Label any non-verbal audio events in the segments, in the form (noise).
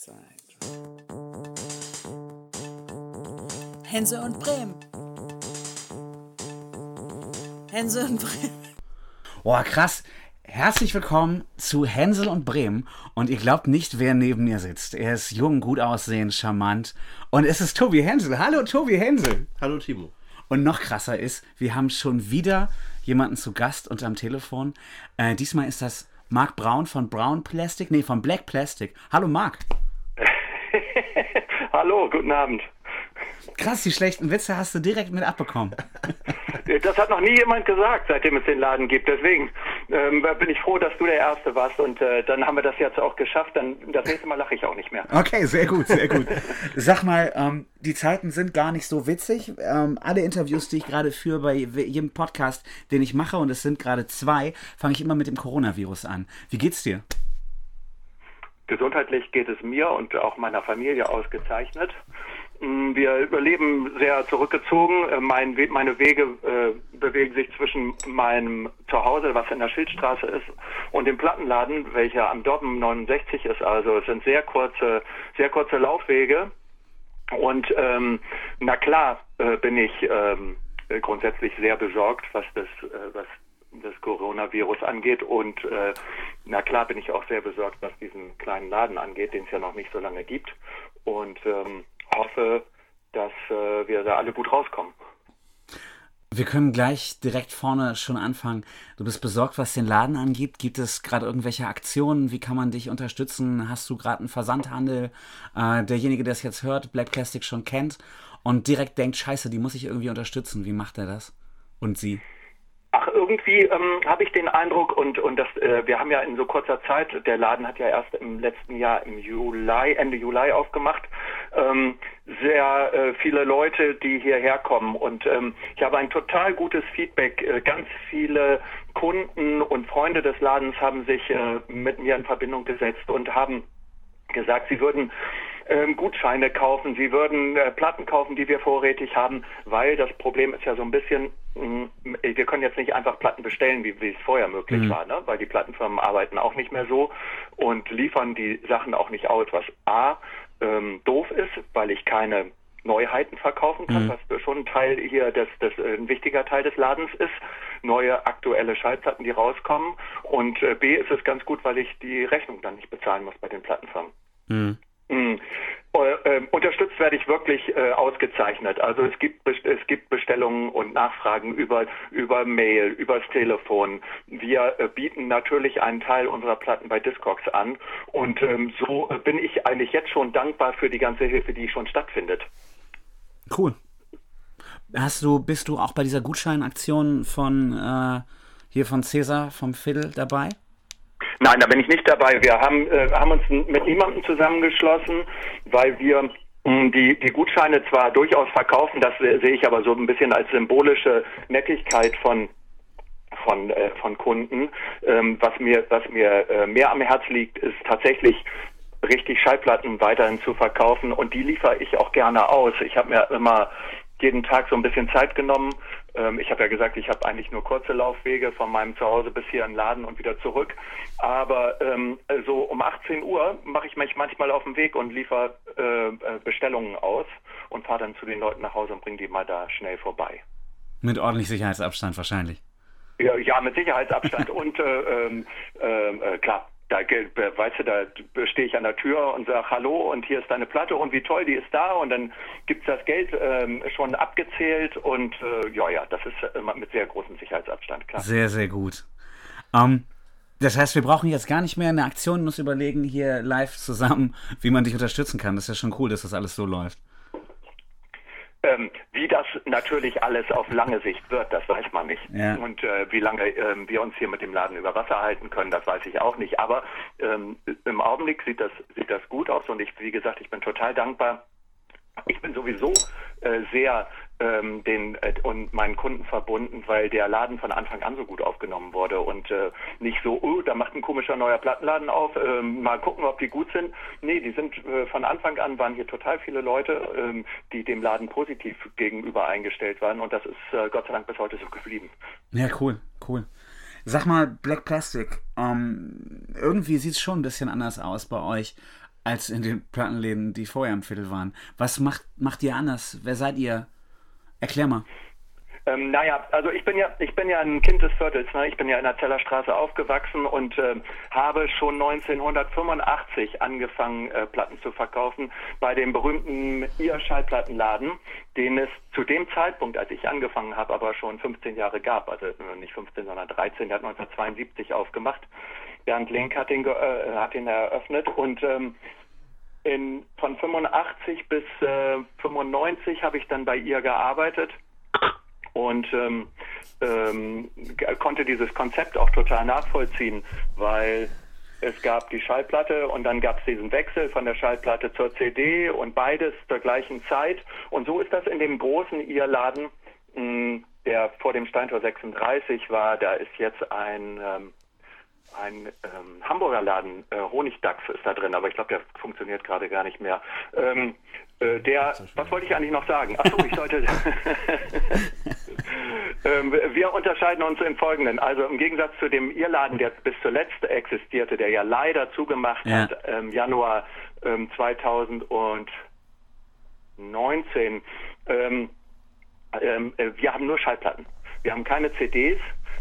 zwei, Hänse und Bremen. Hänse und Bremen. Boah, krass. Herzlich willkommen zu Hänsel und Bremen. Und ihr glaubt nicht, wer neben mir sitzt. Er ist jung, gut aussehend, charmant. Und es ist Tobi Hänsel. Hallo, Tobi Hänsel. Hallo, Timo. Und noch krasser ist, wir haben schon wieder jemanden zu Gast und am Telefon. Äh, diesmal ist das Marc Braun von Brown Plastic. Nee, von Black Plastic. Hallo, Marc. (laughs) Hallo, guten Abend. Krass, die schlechten Witze hast du direkt mit abbekommen. (laughs) Das hat noch nie jemand gesagt, seitdem es den Laden gibt. Deswegen ähm, bin ich froh, dass du der Erste warst. Und äh, dann haben wir das jetzt auch geschafft. Dann das nächste Mal lache ich auch nicht mehr. Okay, sehr gut, sehr gut. Sag mal, ähm, die Zeiten sind gar nicht so witzig. Ähm, alle Interviews, die ich gerade führe bei jedem Podcast, den ich mache, und es sind gerade zwei, fange ich immer mit dem Coronavirus an. Wie geht's dir? Gesundheitlich geht es mir und auch meiner Familie ausgezeichnet. Mm, Wir überleben sehr zurückgezogen. Äh, Mein, meine Wege äh, bewegen sich zwischen meinem Zuhause, was in der Schildstraße ist, und dem Plattenladen, welcher am Dobben 69 ist. Also es sind sehr kurze, sehr kurze Laufwege. Und ähm, na klar äh, bin ich ähm, äh, grundsätzlich sehr besorgt, was das, äh, was das Coronavirus angeht. Und äh, na klar bin ich auch sehr besorgt, was diesen kleinen Laden angeht, den es ja noch nicht so lange gibt. Und ähm, hoffe, dass äh, wir da alle gut rauskommen. Wir können gleich direkt vorne schon anfangen. Du bist besorgt, was den Laden angeht. Gibt es gerade irgendwelche Aktionen? Wie kann man dich unterstützen? Hast du gerade einen Versandhandel? Äh, derjenige, der es jetzt hört, Black Plastic schon kennt und direkt denkt, scheiße, die muss ich irgendwie unterstützen. Wie macht er das? Und sie? Ach, irgendwie ähm, habe ich den Eindruck und und das äh, wir haben ja in so kurzer Zeit, der Laden hat ja erst im letzten Jahr im Juli, Ende Juli aufgemacht, ähm, sehr äh, viele Leute, die hierher kommen und ähm, ich habe ein total gutes Feedback. Äh, ganz viele Kunden und Freunde des Ladens haben sich äh, mit mir in Verbindung gesetzt und haben gesagt, sie würden ähm, Gutscheine kaufen, sie würden äh, Platten kaufen, die wir vorrätig haben, weil das Problem ist ja so ein bisschen, mh, wir können jetzt nicht einfach Platten bestellen, wie, wie es vorher möglich war, ne? weil die Plattenfirmen arbeiten auch nicht mehr so und liefern die Sachen auch nicht aus, was A, ähm, doof ist, weil ich keine Neuheiten verkaufen kann, was schon ein Teil hier, des, des, äh, ein wichtiger Teil des Ladens ist. Neue aktuelle Schallplatten, die rauskommen. Und äh, B ist es ganz gut, weil ich die Rechnung dann nicht bezahlen muss bei den Plattenfirmen. Ähm, unterstützt werde ich wirklich äh, ausgezeichnet. Also es gibt es gibt Bestellungen und Nachfragen über über Mail, übers Telefon. Wir äh, bieten natürlich einen Teil unserer Platten bei Discogs an und ähm, so äh, bin ich eigentlich jetzt schon dankbar für die ganze Hilfe, die schon stattfindet. Cool. Hast du, bist du auch bei dieser Gutscheinaktion von äh, hier von Cäsar vom Fiddle dabei? Nein, da bin ich nicht dabei. Wir haben, äh, haben uns mit niemandem zusammengeschlossen, weil wir mh, die, die Gutscheine zwar durchaus verkaufen, das sehe ich aber so ein bisschen als symbolische Nettigkeit von von, äh, von Kunden. Ähm, was mir, was mir äh, mehr am Herz liegt, ist tatsächlich richtig Schallplatten weiterhin zu verkaufen und die liefere ich auch gerne aus. Ich habe mir immer jeden Tag so ein bisschen Zeit genommen. Ähm, ich habe ja gesagt, ich habe eigentlich nur kurze Laufwege von meinem Zuhause bis hier in den Laden und wieder zurück. Aber ähm, so um 18 Uhr mache ich mich manchmal auf den Weg und liefere äh, äh, Bestellungen aus und fahre dann zu den Leuten nach Hause und bringe die mal da schnell vorbei. Mit ordentlich Sicherheitsabstand wahrscheinlich. Ja, ja mit Sicherheitsabstand (laughs) und äh, ähm, ähm, äh, klar. Da, weißt du, da stehe ich an der Tür und sage Hallo und hier ist deine Platte und wie toll, die ist da und dann gibt's das Geld ähm, schon abgezählt und äh, ja, ja, das ist mit sehr großem Sicherheitsabstand, klar. Sehr, sehr gut. Ähm, das heißt, wir brauchen jetzt gar nicht mehr eine Aktion, uns überlegen hier live zusammen, wie man dich unterstützen kann. Das ist ja schon cool, dass das alles so läuft. Ähm, wie das natürlich alles auf lange Sicht wird, das weiß man nicht. Ja. Und äh, wie lange ähm, wir uns hier mit dem Laden über Wasser halten können, das weiß ich auch nicht. Aber ähm, im Augenblick sieht das, sieht das gut aus und ich, wie gesagt, ich bin total dankbar. Ich bin sowieso äh, sehr ähm, den äh, und meinen Kunden verbunden, weil der Laden von Anfang an so gut aufgenommen wurde und äh, nicht so, oh, da macht ein komischer neuer Plattenladen auf, ähm, mal gucken, ob die gut sind. Nee, die sind äh, von Anfang an waren hier total viele Leute, ähm, die dem Laden positiv gegenüber eingestellt waren und das ist äh, Gott sei Dank bis heute so geblieben. Ja, cool, cool. Sag mal, Black Plastic, ähm, irgendwie sieht es schon ein bisschen anders aus bei euch. als in den Plattenläden, die vorher im Viertel waren. Was macht, macht ihr anders? Wer seid ihr? Erklär mal. Ähm, naja, also ich bin ja, ich bin ja ein Kind des Viertels. Ne? Ich bin ja in der Zellerstraße aufgewachsen und äh, habe schon 1985 angefangen, äh, Platten zu verkaufen bei dem berühmten ihr Schallplattenladen, den es zu dem Zeitpunkt, als ich angefangen habe, aber schon 15 Jahre gab. Also äh, nicht 15, sondern 13. Der hat 1972 aufgemacht. Bernd Link hat ihn, äh, hat ihn eröffnet und ähm, in, von 85 bis äh, 95 habe ich dann bei ihr gearbeitet und ähm, ähm, konnte dieses Konzept auch total nachvollziehen, weil es gab die Schallplatte und dann gab es diesen Wechsel von der Schallplatte zur CD und beides zur gleichen Zeit. Und so ist das in dem großen Irrladen, der vor dem Steintor 36 war. Da ist jetzt ein ähm, ein ähm, Hamburger Laden, äh, Honigdachs ist da drin, aber ich glaube, der funktioniert gerade gar nicht mehr. Ähm, äh, der, was wollte ich eigentlich noch sagen? Achso, ich sollte. (laughs) (laughs) ähm, wir unterscheiden uns im Folgenden. Also im Gegensatz zu dem Irrladen, der bis zuletzt existierte, der ja leider zugemacht ja. hat im ähm, Januar 2019, ähm, ähm, äh, wir haben nur Schallplatten. Wir haben keine CDs,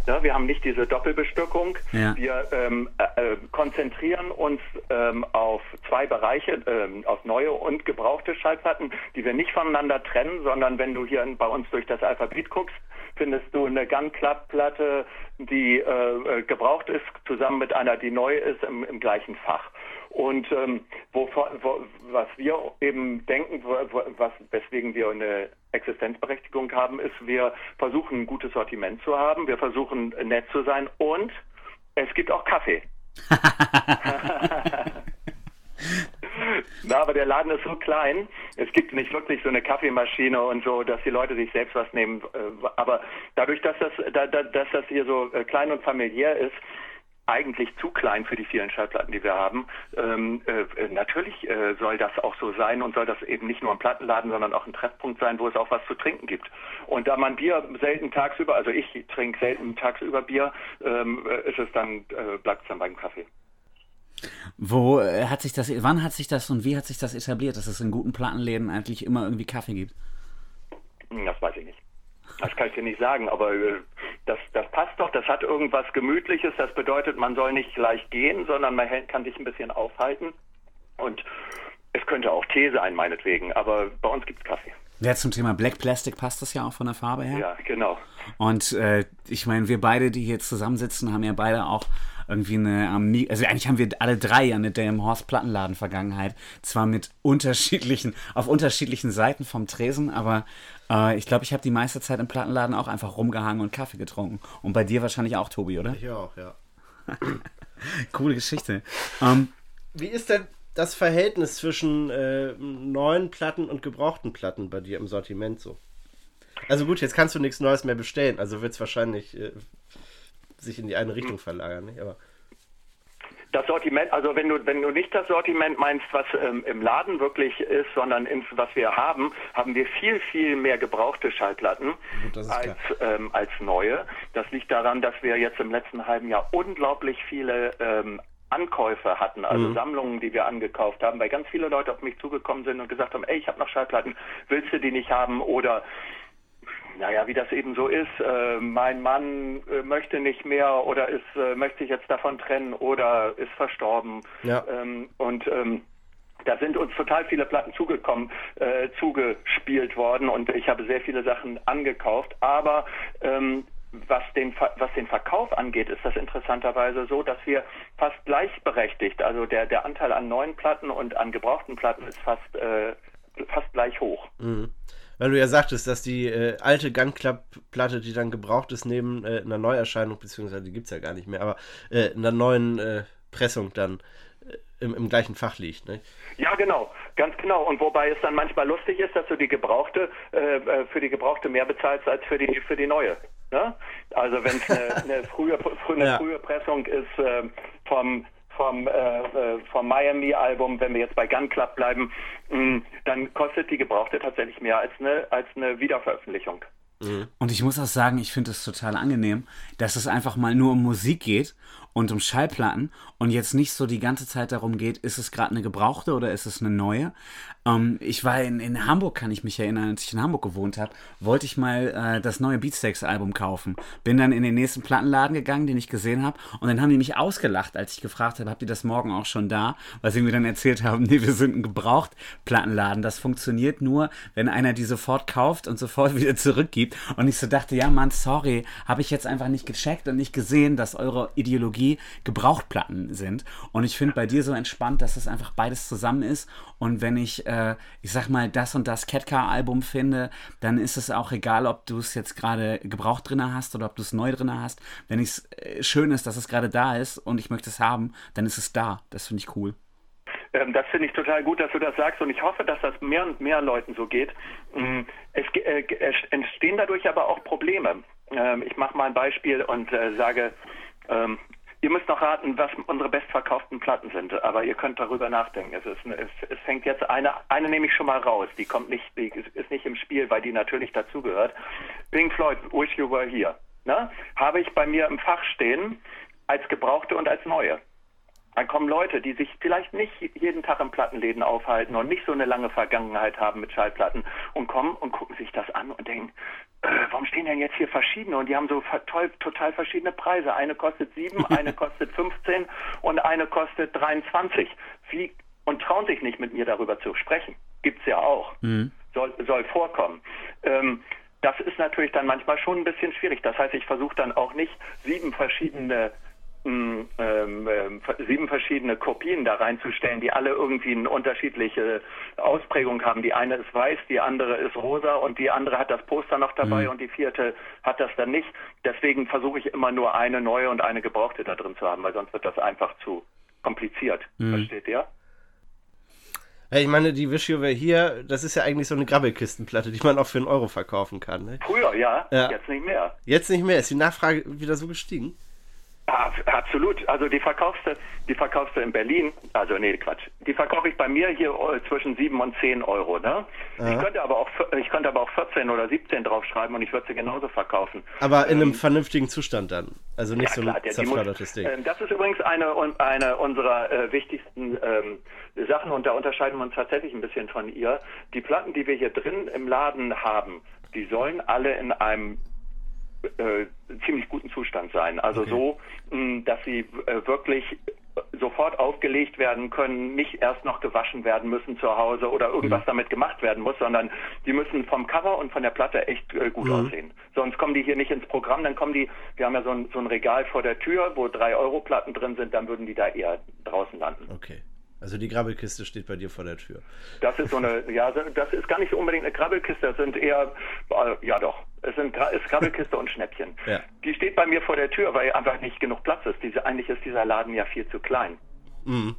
ja, wir haben nicht diese Doppelbestückung. Ja. Wir ähm, äh, äh, konzentrieren uns ähm, auf zwei Bereiche, ähm, auf neue und gebrauchte Schallplatten, die wir nicht voneinander trennen, sondern wenn du hier bei uns durch das Alphabet guckst, findest du eine Gun-Club-Platte, die äh, äh, gebraucht ist, zusammen mit einer, die neu ist, im, im gleichen Fach. Und ähm, wo, wo, was wir eben denken, wo, was, weswegen wir eine Existenzberechtigung haben, ist, wir versuchen ein gutes Sortiment zu haben, wir versuchen nett zu sein und es gibt auch Kaffee. (laughs) Na, aber der Laden ist so klein. Es gibt nicht wirklich so eine Kaffeemaschine und so, dass die Leute sich selbst was nehmen. Äh, aber dadurch, dass das, dass das hier so äh, klein und familiär ist, eigentlich zu klein für die vielen Schallplatten, die wir haben. Ähm, äh, natürlich äh, soll das auch so sein und soll das eben nicht nur ein Plattenladen, sondern auch ein Treffpunkt sein, wo es auch was zu trinken gibt. Und da man Bier selten tagsüber, also ich trinke selten tagsüber Bier, ähm, äh, ist es dann, äh, bleibt es dann beim Kaffee. Wo äh, hat sich das, wann hat sich das und wie hat sich das etabliert, dass es in guten Plattenläden eigentlich immer irgendwie Kaffee gibt? Das weiß ich nicht. Das kann ich dir nicht sagen, aber äh, das, das passt doch, das hat irgendwas Gemütliches, das bedeutet, man soll nicht gleich gehen, sondern man kann sich ein bisschen aufhalten. Und es könnte auch Tee sein, meinetwegen, aber bei uns gibt es Kaffee. Ja, zum Thema Black Plastic passt das ja auch von der Farbe her. Ja, genau. Und äh, ich meine, wir beide, die hier zusammensitzen, haben ja beide auch irgendwie eine Amiga, also eigentlich haben wir alle drei ja eine Dame Horst Plattenladen Vergangenheit, zwar mit unterschiedlichen, auf unterschiedlichen Seiten vom Tresen, aber äh, ich glaube, ich habe die meiste Zeit im Plattenladen auch einfach rumgehangen und Kaffee getrunken. Und bei dir wahrscheinlich auch, Tobi, oder? Ich auch, ja. (laughs) Coole Geschichte. Ähm, Wie ist denn das Verhältnis zwischen äh, neuen Platten und gebrauchten Platten bei dir im Sortiment so? Also gut, jetzt kannst du nichts Neues mehr bestellen, also wird es wahrscheinlich äh, sich in die eine Richtung verlagern, nicht? Aber das Sortiment, also wenn du wenn du nicht das Sortiment meinst, was ähm, im Laden wirklich ist, sondern ins, was wir haben, haben wir viel viel mehr gebrauchte Schallplatten Gut, als ähm, als neue. Das liegt daran, dass wir jetzt im letzten halben Jahr unglaublich viele ähm, Ankäufe hatten, also mhm. Sammlungen, die wir angekauft haben, weil ganz viele Leute auf mich zugekommen sind und gesagt haben, ey, ich habe noch Schallplatten, willst du die nicht haben? Oder naja, wie das eben so ist, äh, mein Mann äh, möchte nicht mehr oder ist, äh, möchte sich jetzt davon trennen oder ist verstorben. Ja. Ähm, und ähm, da sind uns total viele Platten zugekommen, äh, zugespielt worden und ich habe sehr viele Sachen angekauft. Aber ähm, was den, was den Verkauf angeht, ist das interessanterweise so, dass wir fast gleichberechtigt, also der, der Anteil an neuen Platten und an gebrauchten Platten ist fast, äh, fast gleich hoch. Mhm weil du ja sagtest, dass die äh, alte Gun Club Platte, die dann gebraucht ist, neben äh, einer Neuerscheinung, beziehungsweise die gibt es ja gar nicht mehr, aber äh, einer neuen äh, Pressung dann äh, im, im, gleichen Fach liegt. Ne? Ja, genau, ganz genau. Und wobei es dann manchmal lustig ist, dass du die gebrauchte, äh, für die gebrauchte mehr bezahlst als für die, für die neue. Ne? Also wenn es eine, eine, frühe, eine ja. frühe Pressung ist vom vom, äh, äh, vom Miami-Album, wenn wir jetzt bei Gun Club bleiben, mh, mm, dann kostet die gebrauchte tatsächlich mehr als eine, als eine Wiederveröffentlichung. Mhm. Und ich muss auch sagen, ich finde es total angenehm, dass es einfach mal nur um Musik geht und um Schallplatten und jetzt nicht so die ganze Zeit darum geht, ist es gerade eine gebrauchte oder ist es eine neue. Ähm, ich war in, in Hamburg, kann ich mich erinnern, als ich in Hamburg gewohnt habe, wollte ich mal äh, das neue Beatsteaks-Album kaufen. Bin dann in den nächsten Plattenladen gegangen, den ich gesehen habe und dann haben die mich ausgelacht, als ich gefragt habe, habt ihr das morgen auch schon da? Weil sie mir dann erzählt haben, (laughs) nee, wir sind ein Gebraucht-Plattenladen. Das funktioniert nur, wenn einer die sofort kauft und sofort (laughs) wieder zurückgibt. Und ich so dachte, ja Mann, sorry, habe ich jetzt einfach nicht gecheckt und nicht gesehen, dass eure Ideologie Gebrauchtplatten sind. Und ich finde bei dir so entspannt, dass es einfach beides zusammen ist. Und wenn ich, äh, ich sag mal, das und das Catcar-Album finde, dann ist es auch egal, ob du es jetzt gerade gebraucht drin hast oder ob du es neu drin hast. Wenn es äh, schön ist, dass es gerade da ist und ich möchte es haben, dann ist es da. Das finde ich cool. Ähm, das finde ich total gut, dass du das sagst und ich hoffe, dass das mehr und mehr Leuten so geht. Mm, es äh, entstehen dadurch aber auch Probleme. Ähm, ich mache mal ein Beispiel und äh, sage, ähm, ihr müsst noch raten, was unsere bestverkauften Platten sind, aber ihr könnt darüber nachdenken. Es, ist, es, es fängt jetzt eine, eine nehme ich schon mal raus, die kommt nicht, die ist nicht im Spiel, weil die natürlich dazugehört. Pink Floyd, Wish You Were Here. Ne? Habe ich bei mir im Fach stehen als gebrauchte und als neue. Dann kommen Leute, die sich vielleicht nicht jeden Tag im Plattenläden aufhalten und nicht so eine lange Vergangenheit haben mit Schallplatten und kommen und gucken sich das an und denken, warum stehen denn jetzt hier verschiedene? Und die haben so toll, total verschiedene Preise. Eine kostet sieben, (laughs) eine kostet 15 und eine kostet 23. Wie, und trauen sich nicht mit mir darüber zu sprechen. Gibt's ja auch. Mhm. Soll, soll vorkommen. Ähm, das ist natürlich dann manchmal schon ein bisschen schwierig. Das heißt, ich versuche dann auch nicht sieben verschiedene ähm, ähm, sieben verschiedene Kopien da reinzustellen, die alle irgendwie eine unterschiedliche Ausprägung haben. Die eine ist weiß, die andere ist rosa und die andere hat das Poster noch dabei mhm. und die vierte hat das dann nicht. Deswegen versuche ich immer nur eine neue und eine gebrauchte da drin zu haben, weil sonst wird das einfach zu kompliziert. Mhm. Versteht ihr? ich meine, die Were Here, das ist ja eigentlich so eine Grabbelkistenplatte, die man auch für einen Euro verkaufen kann. Ne? Früher, ja, ja, jetzt nicht mehr. Jetzt nicht mehr. Ist die Nachfrage wieder so gestiegen? Ja, absolut. Also die verkaufst du, die verkaufst du in Berlin, also nee, Quatsch. Die verkaufe ich bei mir hier äh, zwischen 7 und 10 Euro, ne? Ich könnte aber auch ich könnte aber auch 14 oder 17 draufschreiben und ich würde sie genauso verkaufen. Aber in einem ähm, vernünftigen Zustand dann. Also nicht ja, so ein zerflottertes Ding. Äh, das ist übrigens eine, eine unserer äh, wichtigsten ähm, Sachen und da unterscheiden wir uns tatsächlich ein bisschen von ihr. Die Platten, die wir hier drin im Laden haben, die sollen alle in einem äh, ziemlich guten Zustand sein. Also okay. so, mh, dass sie äh, wirklich sofort aufgelegt werden können, nicht erst noch gewaschen werden müssen zu Hause oder irgendwas mhm. damit gemacht werden muss, sondern die müssen vom Cover und von der Platte echt äh, gut mhm. aussehen. Sonst kommen die hier nicht ins Programm, dann kommen die, wir haben ja so ein, so ein Regal vor der Tür, wo drei Euro Platten drin sind, dann würden die da eher draußen landen. Okay. Also die Grabbelkiste steht bei dir vor der Tür. Das ist so eine, ja, das ist gar nicht unbedingt eine Grabbelkiste, das sind eher, äh, ja doch, es sind ist Grabbelkiste und Schnäppchen. Ja. Die steht bei mir vor der Tür, weil einfach nicht genug Platz ist. Diese, eigentlich ist dieser Laden ja viel zu klein. Mhm.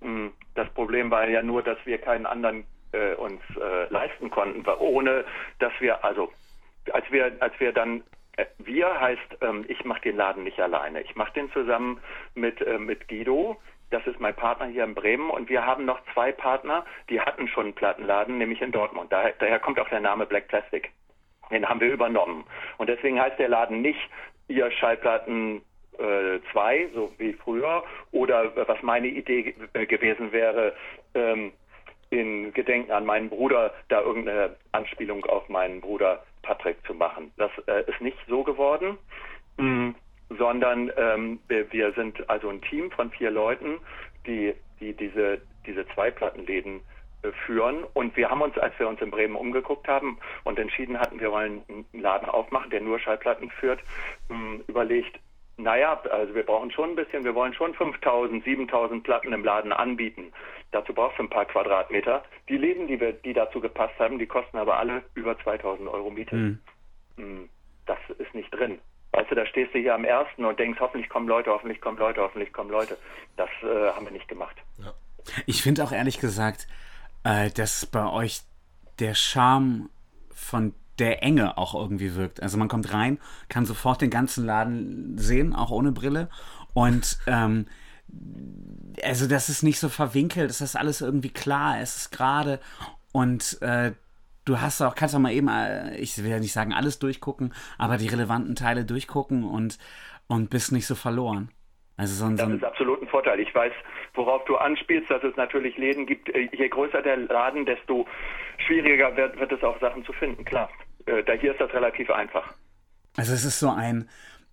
Mm, das Problem war ja nur, dass wir keinen anderen äh, uns äh, leisten konnten, ohne dass wir, also als wir, als wir dann äh, wir heißt, ähm, ich mache den Laden nicht alleine. Ich mache den zusammen mit, äh, mit Guido, das ist mein Partner hier in Bremen und wir haben noch zwei Partner, die hatten schon einen Plattenladen, nämlich in Dortmund. Daher, daher kommt auch der Name Black Plastic. Den haben wir übernommen. Und deswegen heißt der Laden nicht ihr Schallplatten 2, äh, so wie früher, oder was meine Idee gewesen wäre, ähm, in Gedenken an meinen Bruder da irgendeine Anspielung auf meinen Bruder Patrick zu machen. Das äh, ist nicht so geworden. Mhm sondern ähm, wir, wir, sind also ein Team von vier Leuten, die, die diese, diese Zweiplattenläden äh, führen. Und wir haben uns, als wir uns in Bremen umgeguckt haben und entschieden hatten, wir wollen einen Laden aufmachen, der nur Schallplatten führt, ähm, überlegt, naja, also wir brauchen schon ein bisschen, wir wollen schon 5000, 7000 Platten im Laden anbieten. Dazu brauchst du ein paar Quadratmeter. Die Läden, die, wir, die dazu gepasst haben, die kosten aber alle über 2000 Euro Miete. Mhm. Das ist nicht drin. Weißt du, da stehst du hier am ersten und denkst, hoffentlich kommen Leute, hoffentlich kommen Leute, hoffentlich kommen Leute. Das äh, haben wir nicht gemacht. Ja. Ich finde auch ehrlich gesagt, äh, dass bei euch der Charme von der Enge auch irgendwie wirkt. Also man kommt rein, kann sofort den ganzen Laden sehen, auch ohne Brille. Und ähm, also das ist nicht so verwinkelt, das ist alles irgendwie klar, es ist gerade. Und äh, du hast auch, kannst auch mal eben, äh, ich will ja nicht sagen alles durchgucken, aber die relevanten Teile durchgucken und, und bist nicht so verloren. Also so ein, Das ist absolut ein Vorteil. Ich weiß, worauf du anspielst, dass es natürlich Läden gibt. äh, Je größer der Laden, desto schwieriger wird, wird es auch Sachen zu finden. Klar, Äh, da hier ist das relativ einfach. Also es ist so ein,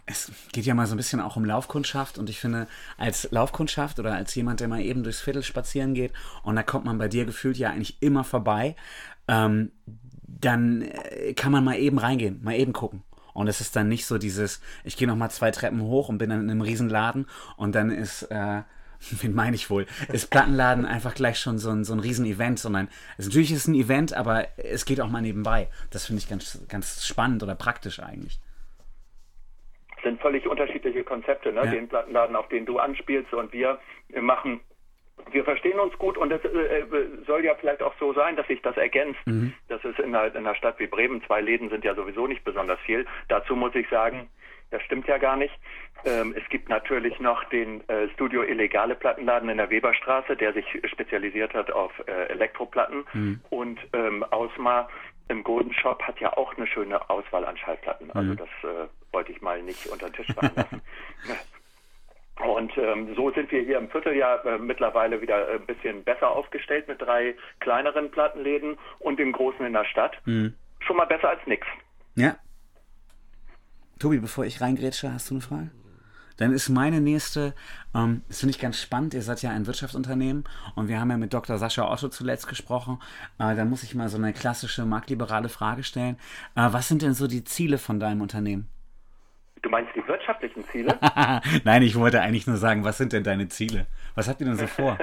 es geht ja mal so ein bisschen auch um Laufkundschaft und ich finde, als Laufkundschaft oder als jemand, der mal eben durchs Viertel spazieren geht und da kommt man bei dir gefühlt ja eigentlich immer vorbei, ähm, dann äh, kann man mal eben reingehen, mal eben gucken. Und es ist dann nicht so dieses, ich gehe noch mal zwei Treppen hoch und bin dann in einem Riesenladen und dann ist, äh, (laughs) wen meine ich wohl, ist Plattenladen einfach gleich schon so ein, so ein Riesen-Event, sondern es, natürlich ist es ein Event, aber es geht auch mal nebenbei. Das finde ich ganz, ganz spannend oder praktisch eigentlich. Es sind völlig unterschiedliche Konzepte, ne? Ja. den Plattenladen, auf den du anspielst und wir machen. Wir verstehen uns gut und es äh, äh, soll ja vielleicht auch so sein, dass sich das ergänzt. Das ist in einer, in einer Stadt wie Bremen, zwei Läden sind ja sowieso nicht besonders viel. Dazu muss ich sagen, das stimmt ja gar nicht. Ähm, es gibt natürlich noch den äh, Studio Illegale Plattenladen in der Weberstraße, der sich spezialisiert hat auf äh, Elektroplatten. Und ähm, Ausma im Golden Shop hat ja auch eine schöne Auswahl an Schallplatten. Also das äh, wollte ich mal nicht unter den Tisch fallen lassen. (laughs) Und ähm, so sind wir hier im Vierteljahr äh, mittlerweile wieder ein bisschen besser aufgestellt mit drei kleineren Plattenläden und dem großen in der Stadt. Schon mal besser als nix. Ja. Tobi, bevor ich reingrätsche, hast du eine Frage? Dann ist meine nächste, ähm, das finde ich ganz spannend, ihr seid ja ein Wirtschaftsunternehmen und wir haben ja mit Dr. Sascha Otto zuletzt gesprochen. Äh, da muss ich mal so eine klassische marktliberale Frage stellen. Äh, was sind denn so die Ziele von deinem Unternehmen? Du meinst die wirtschaftlichen Ziele? (laughs) Nein, ich wollte eigentlich nur sagen, was sind denn deine Ziele? Was habt ihr denn so vor?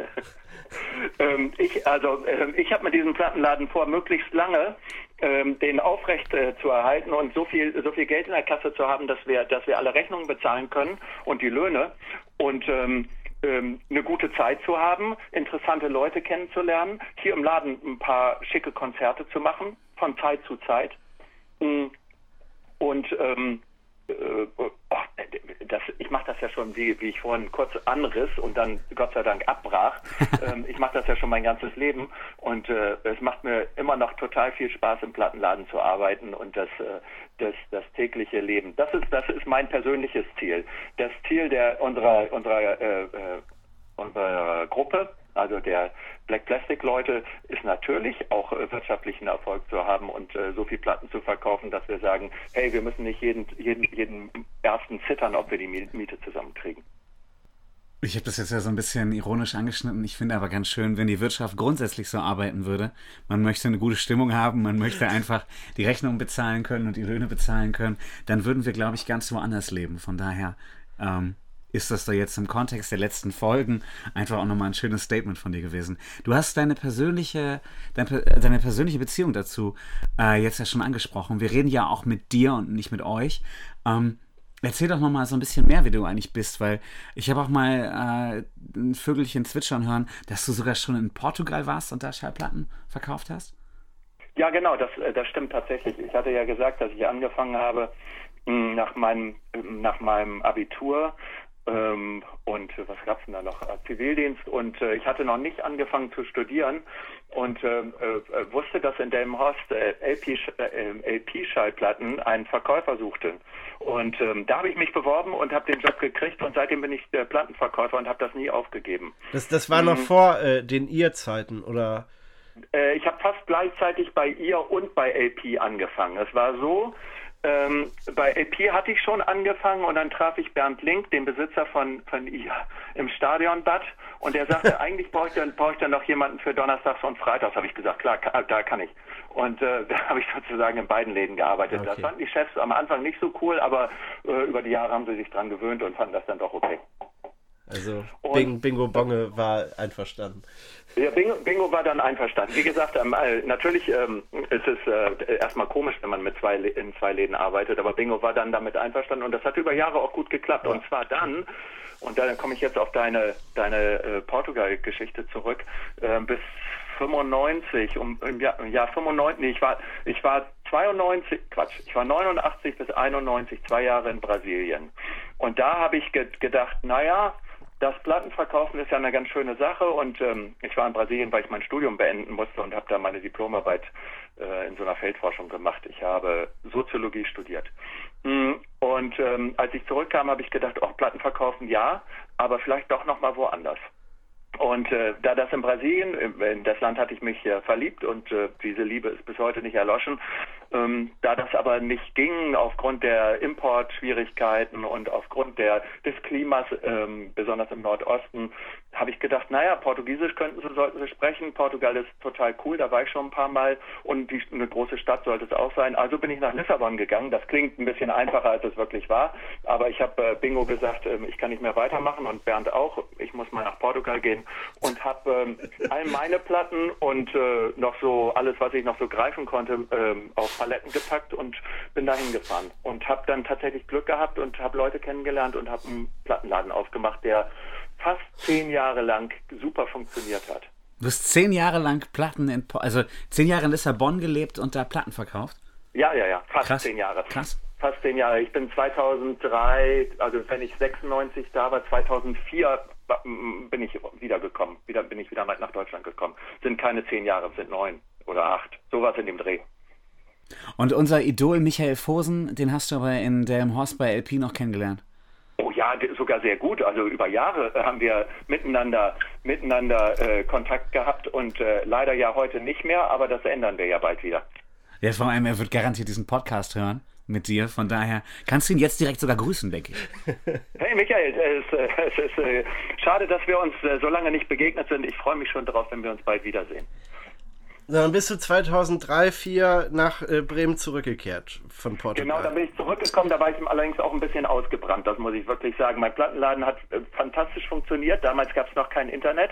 (laughs) ähm, ich also ähm, ich habe mit diesem Plattenladen vor, möglichst lange ähm, den aufrecht äh, zu erhalten und so viel so viel Geld in der Kasse zu haben, dass wir dass wir alle Rechnungen bezahlen können und die Löhne und ähm, ähm, eine gute Zeit zu haben, interessante Leute kennenzulernen, hier im Laden ein paar schicke Konzerte zu machen von Zeit zu Zeit Mm, und ähm, äh, das, ich mache das ja schon, wie, wie ich vorhin kurz anriss und dann Gott sei Dank abbrach. (laughs) ähm, ich mache das ja schon mein ganzes Leben und äh, es macht mir immer noch total viel Spaß, im Plattenladen zu arbeiten und das, äh, das, das tägliche Leben. Das ist, das ist mein persönliches Ziel. Das Ziel der unserer, unserer, äh, äh, unserer Gruppe, also der Black Plastic Leute, ist natürlich auch äh, wirtschaftlichen Erfolg zu haben und äh, so viel Platten zu verkaufen, dass wir sagen, hey, wir müssen nicht jeden, jeden, jeden ersten zittern, ob wir die Mi- Miete zusammenkriegen. Ich habe das jetzt ja so ein bisschen ironisch angeschnitten. Ich finde aber ganz schön, wenn die Wirtschaft grundsätzlich so arbeiten würde. Man möchte eine gute Stimmung haben, man möchte einfach die Rechnung bezahlen können und die Löhne bezahlen können. Dann würden wir, glaube ich, ganz woanders leben. Von daher ähm, ist das da jetzt im Kontext der letzten Folgen einfach auch nochmal ein schönes Statement von dir gewesen. Du hast deine persönliche, dein, deine persönliche Beziehung dazu äh, jetzt ja schon angesprochen. Wir reden ja auch mit dir und nicht mit euch. Ähm, Erzähl doch noch mal so ein bisschen mehr, wie du eigentlich bist, weil ich habe auch mal äh, ein Vögelchen zwitschern hören, dass du sogar schon in Portugal warst und da Schallplatten verkauft hast. Ja, genau, das, äh, das stimmt tatsächlich. Ich hatte ja gesagt, dass ich angefangen habe mh, nach meinem, nach meinem Abitur ähm, und was gab's denn da noch? Äh, Zivildienst und äh, ich hatte noch nicht angefangen zu studieren und ähm, äh, äh, wusste, dass in Delmenhorst äh, LP, äh, LP-Schallplatten einen Verkäufer suchte. Und ähm, da habe ich mich beworben und habe den Job gekriegt und seitdem bin ich Plattenverkäufer und habe das nie aufgegeben. Das, das war noch vor äh, den Ihr-Zeiten, oder? Äh, ich habe fast gleichzeitig bei ihr und bei LP angefangen. Es war so, ähm, bei LP hatte ich schon angefangen und dann traf ich Bernd Link, den Besitzer von, von ihr, im Stadionbad und der sagte, (laughs) eigentlich brauche ich, dann, brauche ich dann noch jemanden für Donnerstags und Freitags. Habe ich gesagt, klar, ka- da kann ich. Und äh, (laughs) da habe ich sozusagen in beiden Läden gearbeitet. Das Okay. fanden die Chefs am Anfang nicht so cool, aber äh, über die Jahre haben sie sich dran gewöhnt und fanden das dann doch okay. Also Und- Bing, Bingo Bonge war einverstanden. Ja, Bingo, Bingo war dann einverstanden. Wie gesagt, ähm, äh, natürlich ähm, ist es äh, erstmal komisch, wenn man mit zwei in zwei Läden arbeitet, aber Bingo war dann damit einverstanden und das hat über Jahre auch gut geklappt. Und zwar dann, und da komme ich jetzt auf deine deine äh, Portugal-Geschichte zurück, äh, bis 95, um im Jahr, im Jahr 95, nee, ich war ich war 92, Quatsch, ich war 89 bis 91, zwei Jahre in Brasilien. Und da habe ich ge gedacht, naja, das Plattenverkaufen ist ja eine ganz schöne Sache und ähm, ich war in Brasilien, weil ich mein Studium beenden musste und habe da meine Diplomarbeit äh, in so einer Feldforschung gemacht. Ich habe Soziologie studiert. Mm, und ähm, als ich zurückkam, habe ich gedacht, auch Platten verkaufen ja, aber vielleicht doch noch mal woanders. Und äh, da das in Brasilien, in das Land hatte ich mich äh, verliebt und äh, diese Liebe ist bis heute nicht erloschen, ähm, da das aber nicht ging aufgrund der Importschwierigkeiten und aufgrund der, des Klimas, ähm, besonders im Nordosten, habe ich gedacht, naja, Portugiesisch könnten sie, sollten sie sprechen. Portugal ist total cool, da war ich schon ein paar Mal und die, eine große Stadt sollte es auch sein. Also bin ich nach Lissabon gegangen. Das klingt ein bisschen einfacher, als es wirklich war. Aber ich habe äh, Bingo gesagt, äh, ich kann nicht mehr weitermachen und Bernd auch. Ich muss mal nach Portugal gehen und habe ähm, all meine Platten und äh, noch so alles, was ich noch so greifen konnte, ähm, auf Paletten gepackt und bin dahin gefahren und habe dann tatsächlich Glück gehabt und habe Leute kennengelernt und habe einen Plattenladen aufgemacht, der fast zehn Jahre lang super funktioniert hat. Du hast zehn Jahre lang Platten in, also zehn Jahre in Lissabon gelebt und da Platten verkauft? Ja, ja, ja, fast Krass. zehn Jahre. Krass. Fast zehn Jahre. Ich bin 2003, also wenn ich 96 da war, 2004 bin ich wiedergekommen. Wieder bin ich wieder mal nach Deutschland gekommen. Sind keine zehn Jahre, sind neun oder acht. Sowas in dem Dreh. Und unser Idol Michael Fosen, den hast du aber in Delmhorst bei LP noch kennengelernt. Oh ja, sogar sehr gut. Also über Jahre äh, haben wir miteinander miteinander äh, Kontakt gehabt und äh, leider ja heute nicht mehr, aber das ändern wir ja bald wieder. Ja, vor allem, er wird garantiert diesen Podcast hören mit dir. Von daher kannst du ihn jetzt direkt sogar grüßen, denke ich. (laughs) Hey Michael, es, äh, es ist äh, schade, dass wir uns äh, so lange nicht begegnet sind. Ich freue mich schon darauf, wenn wir uns bald wiedersehen. Dann bist du 2003, 2004 nach äh, Bremen zurückgekehrt von Portugal. Genau, da bin ich zurückgekommen, da war ich allerdings auch ein bisschen ausgebrannt, das muss ich wirklich sagen. Mein Plattenladen hat äh, fantastisch funktioniert, damals gab es noch kein Internet.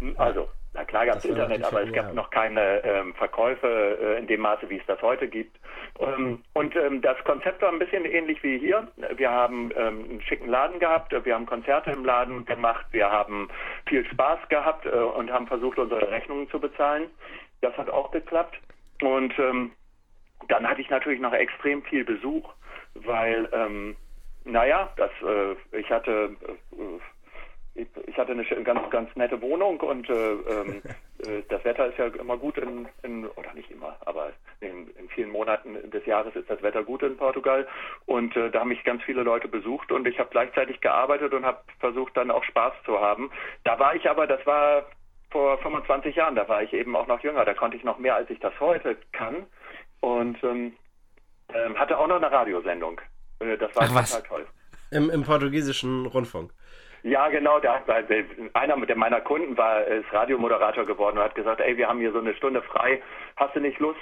Hm, Also, na klar gab es Internet, aber es gab ja. noch keine ähm, Verkäufe äh, in dem Maße, wie es das heute gibt. Ähm, und ähm, das Konzept war ein bisschen ähnlich wie hier. Wir haben ähm, einen schicken Laden gehabt, wir haben Konzerte im Laden gemacht, wir haben viel Spaß gehabt äh, und haben versucht, unsere Rechnungen zu bezahlen. Das hat auch geklappt. Und ähm, dann hatte ich natürlich noch extrem viel Besuch, weil, ähm, naja, das, äh, ich hatte, äh, ich, ich hatte eine ganz, ganz nette Wohnung und äh, ähm, (laughs) äh, das Wetter ist ja immer gut in, in oder nicht immer, aber in, in vielen Monaten des Jahres ist das Wetter gut in Portugal und äh, da haben mich ganz viele Leute besucht und ich habe gleichzeitig gearbeitet und habe versucht dann auch Spaß zu haben. Da war ich aber, das war vor 25 Jahren, da war ich eben auch noch jünger, da konnte ich noch mehr, als ich das heute kann und ähm, ähm, hatte auch noch eine Radiosendung. Äh, Das war Ach, was? total toll. Im, Im portugiesischen Rundfunk. Ja, genau. Der, einer der meiner Kunden war ist Radiomoderator geworden und hat gesagt, ey, wir haben hier so eine Stunde frei. Hast du nicht Lust,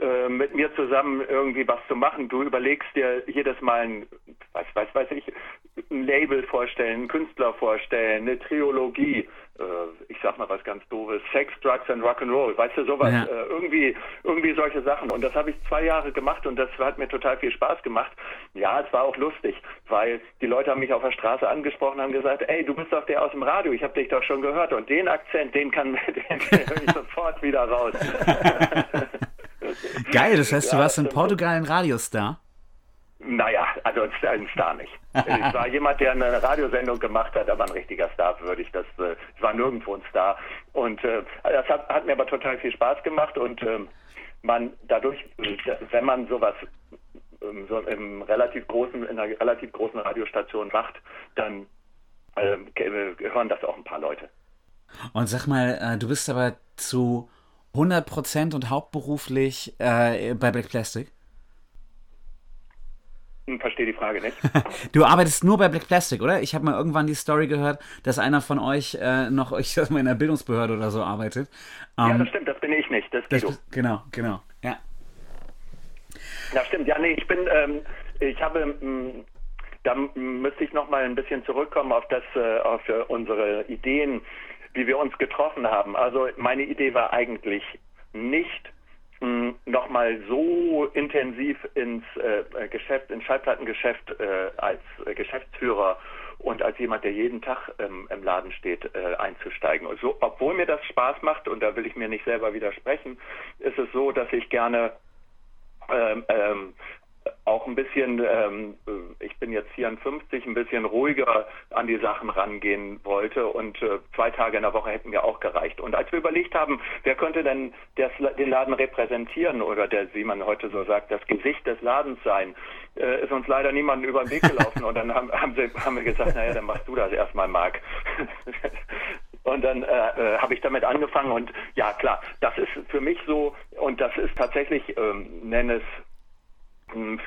äh, mit mir zusammen irgendwie was zu machen? Du überlegst dir jedes Mal ein, was weiß, weiß ich, ein Label vorstellen, einen Künstler vorstellen, eine Triologie. Äh, ich sag mal was ganz doofes, Sex, Drugs and Rock'n'Roll, weißt du, sowas. Ja. Äh, irgendwie, irgendwie solche Sachen. Und das habe ich zwei Jahre gemacht und das hat mir total viel Spaß gemacht. Ja, es war auch lustig, weil die Leute haben mich auf der Straße angesprochen und haben gesagt, ey, du bist doch der aus dem Radio, ich habe dich doch schon gehört. Und den Akzent, den kann (laughs) den höre ich (laughs) sofort wieder raus. Geil, das heißt, du Ja, warst in. Portugal ein Radiostar. Naja, also ein Star- nicht. (laughs) Ich war jemand, der eine Radiosendung gemacht hat, aber ein richtiger Star würde ich das. äh, Ich war nirgendwo ein Star. Und äh, das hat, hat mir aber total viel Spaß gemacht und ähm, man dadurch, äh, wenn man sowas ähm, so im relativ großen, in einer relativ großen Radiostation macht, dann ge- hören das auch ein paar Leute. Und sag mal, äh, du bist aber zu 100% und hauptberuflich äh, bei Black Plastic? Hm, Verstehe die Frage nicht. (laughs) Du arbeitest nur bei Black Plastic, oder? Ich habe mal irgendwann die Story gehört, dass einer von euch äh, noch, mal, in der Bildungsbehörde oder so arbeitet. ja, Ähm, das stimmt, das bin ich nicht. Das, das, genau, genau. Ja. Ja, stimmt. Ja, nee, ich bin, ähm, ich habe, mh, da m- müsste ich noch mal ein bisschen zurückkommen auf das, äh, auf äh, unsere Ideen, wie wir uns getroffen haben. Also meine Idee war eigentlich nicht mh, noch mal so intensiv ins äh, Geschäft, ins Schallplattengeschäft äh, als äh, Geschäftsführer und als jemand, der jeden Tag ähm, im Laden steht, äh, einzusteigen. Und so, obwohl mir das Spaß macht, und da will ich mir nicht selber widersprechen, ist es so, dass ich gerne ähm, ähm, auch ein bisschen, ähm, ich bin jetzt 54, ein bisschen ruhiger an die Sachen rangehen wollte und äh, zwei Tage in der Woche hätten mir auch gereicht. Und als wir überlegt haben, wer könnte denn das, den Laden repräsentieren oder der, wie man heute so sagt, das Gesicht des Ladens sein, äh, ist uns leider niemand über den Weg gelaufen und dann haben, haben, sie, haben wir gesagt, naja, dann machst du das erstmal, Marc. (laughs) Und dann äh, äh, habe ich damit angefangen und ja klar, das ist für mich so und das ist tatsächlich, ähm, nenne es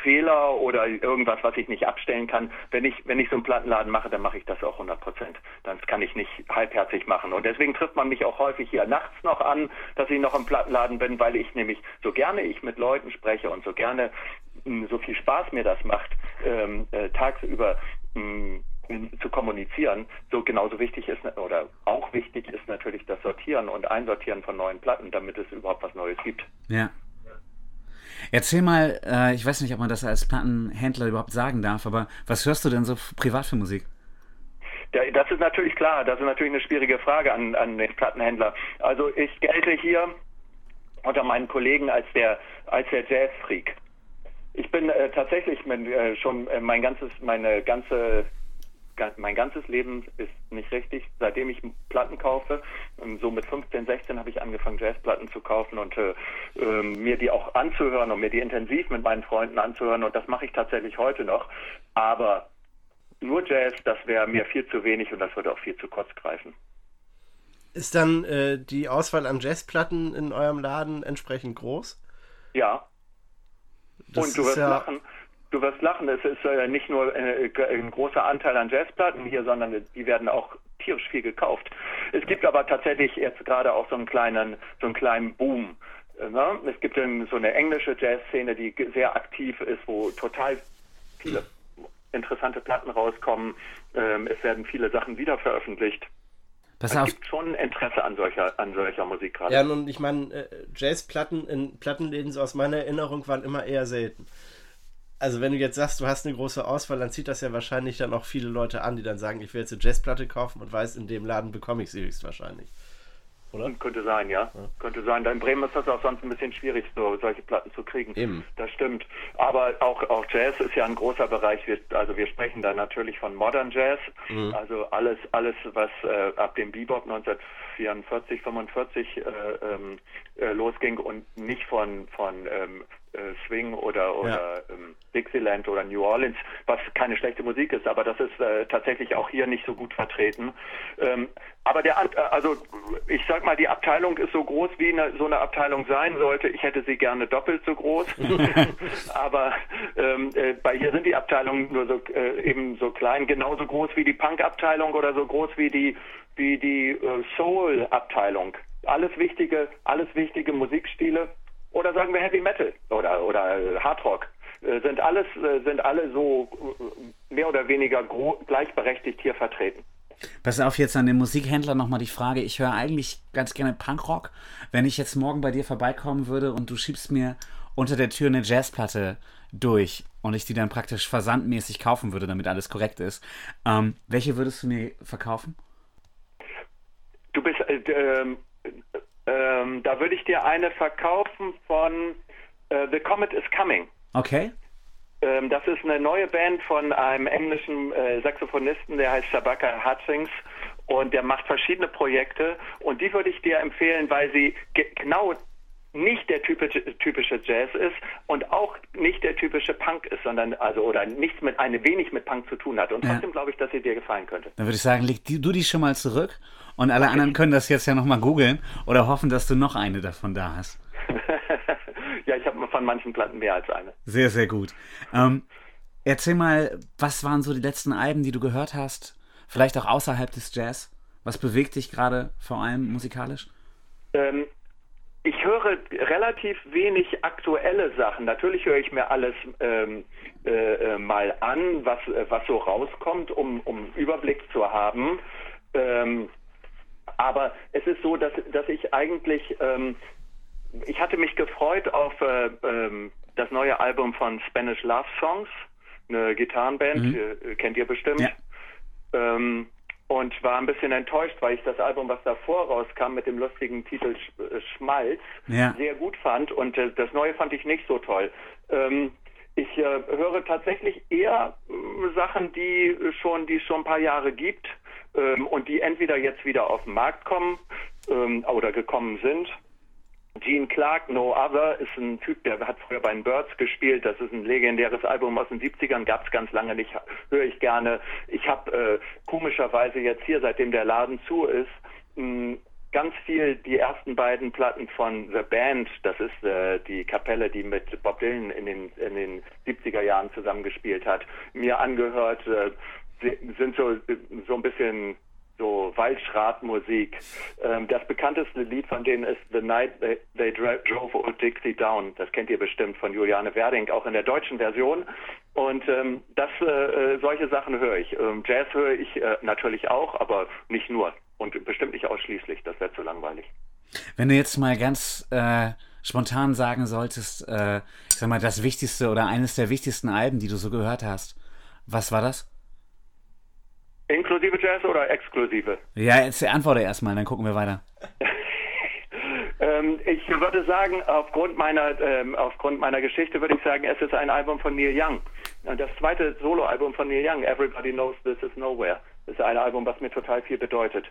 Fehler oder irgendwas, was ich nicht abstellen kann. Wenn ich, wenn ich so einen Plattenladen mache, dann mache ich das auch 100 Prozent. Das kann ich nicht halbherzig machen. Und deswegen trifft man mich auch häufig hier nachts noch an, dass ich noch im Plattenladen bin, weil ich nämlich so gerne ich mit Leuten spreche und so gerne mh, so viel Spaß mir das macht, ähm, äh, tagsüber mh, zu kommunizieren, so genauso wichtig ist oder auch wichtig ist natürlich das Sortieren und Einsortieren von neuen Platten, damit es überhaupt was Neues gibt. Ja. Erzähl mal, äh, ich weiß nicht, ob man das als Plattenhändler überhaupt sagen darf, aber was hörst du denn so privat für Musik? das ist natürlich klar, das ist natürlich eine schwierige Frage an, an den Plattenhändler. Also ich gelte hier unter meinen Kollegen als der als der Jazzfreak. Ich bin äh, tatsächlich mit, äh, schon äh, mein ganzes meine ganze mein ganzes Leben ist nicht richtig. Seitdem ich Platten kaufe, ähm, so mit 15, 16 habe ich angefangen, Jazzplatten zu kaufen und äh, äh, mir die auch anzuhören und mir die intensiv mit meinen Freunden anzuhören. Und das mache ich tatsächlich heute noch. Aber nur Jazz, das wäre mir viel zu wenig und das würde auch viel zu kurz greifen. Ist dann äh, die Auswahl an Jazzplatten in eurem Laden entsprechend groß? Ja. Das und du wirst ja lachen. Du wirst lachen, es ist äh, nicht nur äh, ein großer Anteil an Jazzplatten hier, sondern die werden auch tierisch viel gekauft. Es gibt aber tatsächlich jetzt gerade auch so einen kleinen, so einen kleinen Boom. Äh, ne? Es gibt so eine englische Jazzszene, die sehr aktiv ist, wo total viele interessante Platten rauskommen. Ähm, es werden viele Sachen wieder veröffentlicht. Pass es gibt schon Interesse an solcher, an solcher Musik gerade. Ja, und ich meine, äh, Jazzplatten in Plattenläden, so aus meiner Erinnerung, waren immer eher selten also wenn du jetzt sagst, du hast eine große Auswahl, dann zieht das ja wahrscheinlich dann auch viele Leute an, die dann sagen, ich will jetzt eine Jazzplatte kaufen und weiß, in dem Laden bekomme ich sie höchstwahrscheinlich. Oder? Könnte sein, ja. ja. Könnte sein. Da in Bremen ist das auch sonst ein bisschen schwierig, so solche Platten zu kriegen. Eben. Das stimmt. Aber auch, auch Jazz ist ja ein großer Bereich. Wir, also wir sprechen da natürlich von Modern Jazz. Mhm. Also alles, alles, was äh, ab dem Bebop 1944, 45 äh, ähm, äh, losging und nicht von, von ähm, äh, Swing oder, oder ja. ähm, Dixieland oder New Orleans, was keine schlechte Musik ist, aber das ist äh, tatsächlich auch hier nicht so gut vertreten. Ähm, aber der, äh, also ich sag mal, die Abteilung ist so groß, wie eine, so eine Abteilung sein sollte. Ich hätte sie gerne doppelt so groß, (laughs) aber ähm, äh, bei hier sind die Abteilungen nur so äh, eben so klein, genauso groß wie die Punk-Abteilung oder so groß wie die wie die äh, Soul-Abteilung. Alles wichtige, alles wichtige Musikstile oder sagen wir Heavy Metal oder, oder äh, Hard Rock, äh, sind alles, äh, sind alle so mehr oder weniger gleichberechtigt hier vertreten. Pass auf jetzt an den Musikhändler nochmal die Frage. Ich höre eigentlich ganz gerne Punkrock. Wenn ich jetzt morgen bei dir vorbeikommen würde und du schiebst mir unter der Tür eine Jazzplatte durch und ich die dann praktisch versandmäßig kaufen würde, damit alles korrekt ist, ähm, welche würdest du mir verkaufen? Du bist, äh, ähm, da würde ich dir eine verkaufen von äh, The Comet is Coming. Okay. Ähm, das ist eine neue Band von einem englischen äh, Saxophonisten, der heißt Shabaka Hutchings und der macht verschiedene Projekte und die würde ich dir empfehlen, weil sie genau nicht der typische, typische Jazz ist und auch nicht der typische Punk ist, sondern also oder nichts mit eine wenig mit Punk zu tun hat. Und trotzdem ja. glaube ich, dass sie dir gefallen könnte. Dann würde ich sagen, leg du die schon mal zurück und alle anderen können das jetzt ja nochmal googeln oder hoffen, dass du noch eine davon da hast. (laughs) ja, ich habe von manchen Platten mehr als eine. Sehr, sehr gut. Ähm, erzähl mal, was waren so die letzten Alben, die du gehört hast? Vielleicht auch außerhalb des Jazz? Was bewegt dich gerade vor allem musikalisch? Ähm, ich höre relativ wenig aktuelle Sachen. Natürlich höre ich mir alles ähm, äh, äh mal an, was, äh, was so rauskommt, um, um Überblick zu haben. Aber es ist so, dass, dass ich eigentlich, ähm, ich hatte mich gefreut auf äh, ähm, das neue Album von Spanish Love Songs, eine Gitarrenband, mhm. äh, kennt ihr bestimmt. Ja. Ähm, und war ein bisschen enttäuscht, weil ich das Album, was davor rauskam, mit dem lustigen Titel Sch äh, Schmalz, ja. sehr gut fand und äh, das neue fand ich nicht so toll. Ähm, Ich äh, höre tatsächlich eher äh, Sachen, die schon, die es schon ein paar Jahre gibt ähm, und die entweder jetzt wieder auf den Markt kommen ähm, oder gekommen sind. Gene Clark, No Other, ist ein Typ, der hat früher bei den Birds gespielt. Das ist ein legendäres Album aus den 70ern, gab es ganz lange nicht, höre ich gerne. Ich habe äh, komischerweise jetzt hier, seitdem der Laden zu ist, mh, ganz viel die ersten beiden Platten von The Band, das ist äh, die Kapelle, die mit Bob Dylan in den, in den 70er Jahren zusammengespielt hat, mir angehört, äh, sind so, so ein bisschen so Waldschratmusik. Ähm, das bekannteste Lied von denen ist The Night They, they Drove Old Dixie Down. Das kennt ihr bestimmt von Juliane Werding, auch in der deutschen Version. Und ähm, das, äh, äh solche Sachen höre ich. Ähm, Jazz höre ich äh, natürlich auch, aber nicht nur und bestimmt nicht ausschließlich. Das wäre zu langweilig. Wenn du jetzt mal ganz äh, spontan sagen solltest, äh, ich sag mal, das wichtigste oder eines der wichtigsten Alben, die du so gehört hast, was war das? Inklusive Jazz oder exklusive? Ja, jetzt antworte erstmal, dann gucken wir weiter. (laughs) ähm, ich würde sagen, aufgrund meiner, ähm, aufgrund meiner Geschichte würde ich sagen, es ist ein Album von Neil Young. Das zweite Soloalbum von Neil Young, Everybody Knows This Is Nowhere. Ist ein Album, was mir total viel bedeutet.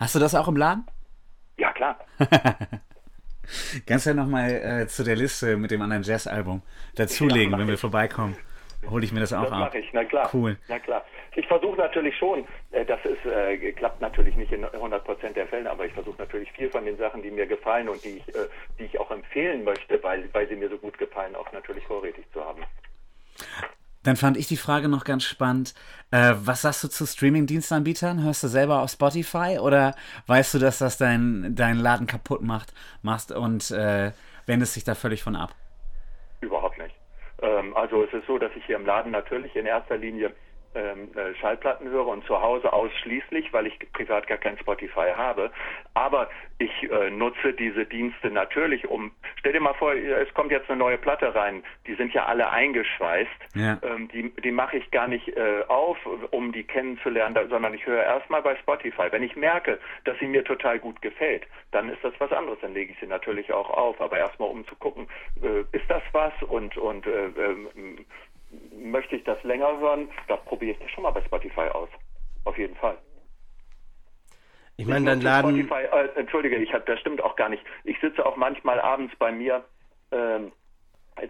Hast du das auch im Laden? Ja, klar. (laughs) Kannst ja nochmal äh, zu der Liste mit dem anderen Jazz-Album dazulegen, ja, wenn wir vorbeikommen? Hole ich mir das auch das ab. Das mache ich, na klar. Cool. Na klar. Ich versuche natürlich schon, äh, das ist, äh, klappt natürlich nicht in 100% der Fällen, aber ich versuche natürlich viel von den Sachen, die mir gefallen und die ich, äh, die ich auch empfehlen möchte, weil, weil sie mir so gut gefallen, auch natürlich vorrätig zu haben. Dann fand ich die Frage noch ganz spannend. Äh, was sagst du zu Streaming-Dienstanbietern? Hörst du selber auf Spotify oder weißt du, dass das deinen dein Laden kaputt macht machst und äh, wendest dich da völlig von ab? Ähm, also es ist so, dass ich hier im Laden natürlich in erster Linie ähm, äh, Schallplatten höre und zu Hause ausschließlich, weil ich privat gar kein Spotify habe. Aber ich äh, nutze diese Dienste natürlich, um. Stell dir mal vor, es kommt jetzt eine neue Platte rein. Die sind ja alle eingeschweißt. Ja. Ähm, die die mache ich gar nicht äh, auf, um die kennenzulernen, sondern ich höre erstmal bei Spotify. Wenn ich merke, dass sie mir total gut gefällt, dann ist das was anderes. Dann lege ich sie natürlich auch auf. Aber erstmal um zu gucken, äh, ist das was und und äh, ähm, möchte ich das länger hören, das probiere ich schon mal bei Spotify aus. Auf jeden Fall. Ich meine, dein Laden. Spotify, äh, Entschuldige, ich hab, das stimmt auch gar nicht. Ich sitze auch manchmal abends bei mir ähm,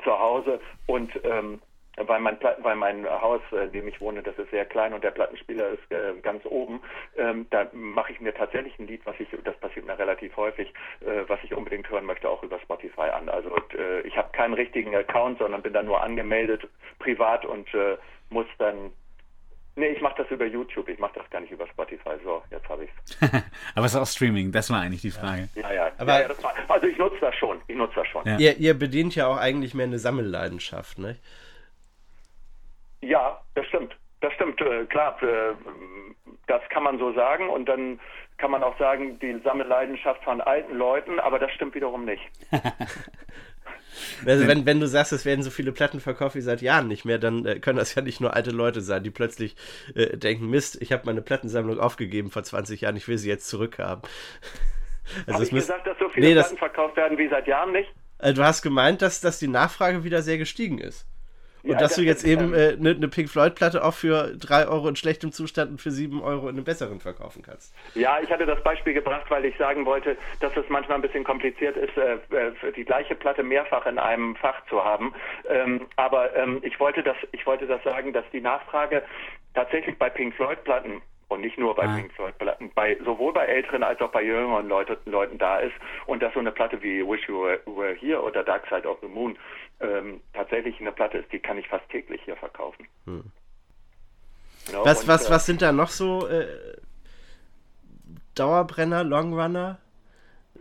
zu Hause und ähm, weil mein, weil mein Haus, äh, in dem ich wohne, das ist sehr klein und der Plattenspieler ist äh, ganz oben. Ähm, da mache ich mir tatsächlich ein Lied, was ich, das passiert mir relativ häufig, äh, was ich unbedingt hören möchte, auch über Spotify an. Also äh, ich habe keinen richtigen Account, sondern bin da nur angemeldet privat und äh, muss dann Nee, ich mache das über YouTube, ich mache das gar nicht über Spotify. So, jetzt habe ich's. (laughs) Aber es ist auch Streaming, das war eigentlich die Frage. Ja, ja. Aber ja, ja war, also ich nutze das schon, ich nutze das schon. Ja. Ihr, ihr bedient ja auch eigentlich mehr eine Sammelleidenschaft, ne? Ja, das stimmt. Das stimmt, äh, klar. Äh, das kann man so sagen. Und dann kann man auch sagen, die Sammelleidenschaft von alten Leuten, aber das stimmt wiederum nicht. (laughs) Also wenn, wenn du sagst, es werden so viele Platten verkauft wie seit Jahren nicht mehr, dann äh, können das ja nicht nur alte Leute sein, die plötzlich äh, denken, Mist, ich habe meine Plattensammlung aufgegeben vor 20 Jahren, ich will sie jetzt zurückhaben. Also habe ich müsst... gesagt, dass so viele nee, Platten das... verkauft werden wie seit Jahren nicht? Also du hast gemeint, dass, dass die Nachfrage wieder sehr gestiegen ist. Und ja, dass das du jetzt eben eine äh, ne, ne Pink Floyd-Platte auch für 3 Euro in schlechtem Zustand und für 7 Euro in einem besseren verkaufen kannst. Ja, ich hatte das Beispiel gebracht, weil ich sagen wollte, dass es manchmal ein bisschen kompliziert ist, äh, äh die gleiche Platte mehrfach in einem Fach zu haben. Ähm, aber ähm, ich, wollte das, ich wollte das sagen, dass die Nachfrage tatsächlich bei Pink Floyd-Platten und nicht nur bei ah. Pink Floyd Platten, bei, sowohl bei älteren als auch bei jüngeren Leute, Leuten da ist und dass so eine Platte wie Wish You Were, Were Here oder Dark Side of the Moon ähm, tatsächlich eine Platte ist, die kann ich fast täglich hier verkaufen. Hm. Genau, was, und, was, äh, was sind da noch so äh, Dauerbrenner, Longrunner?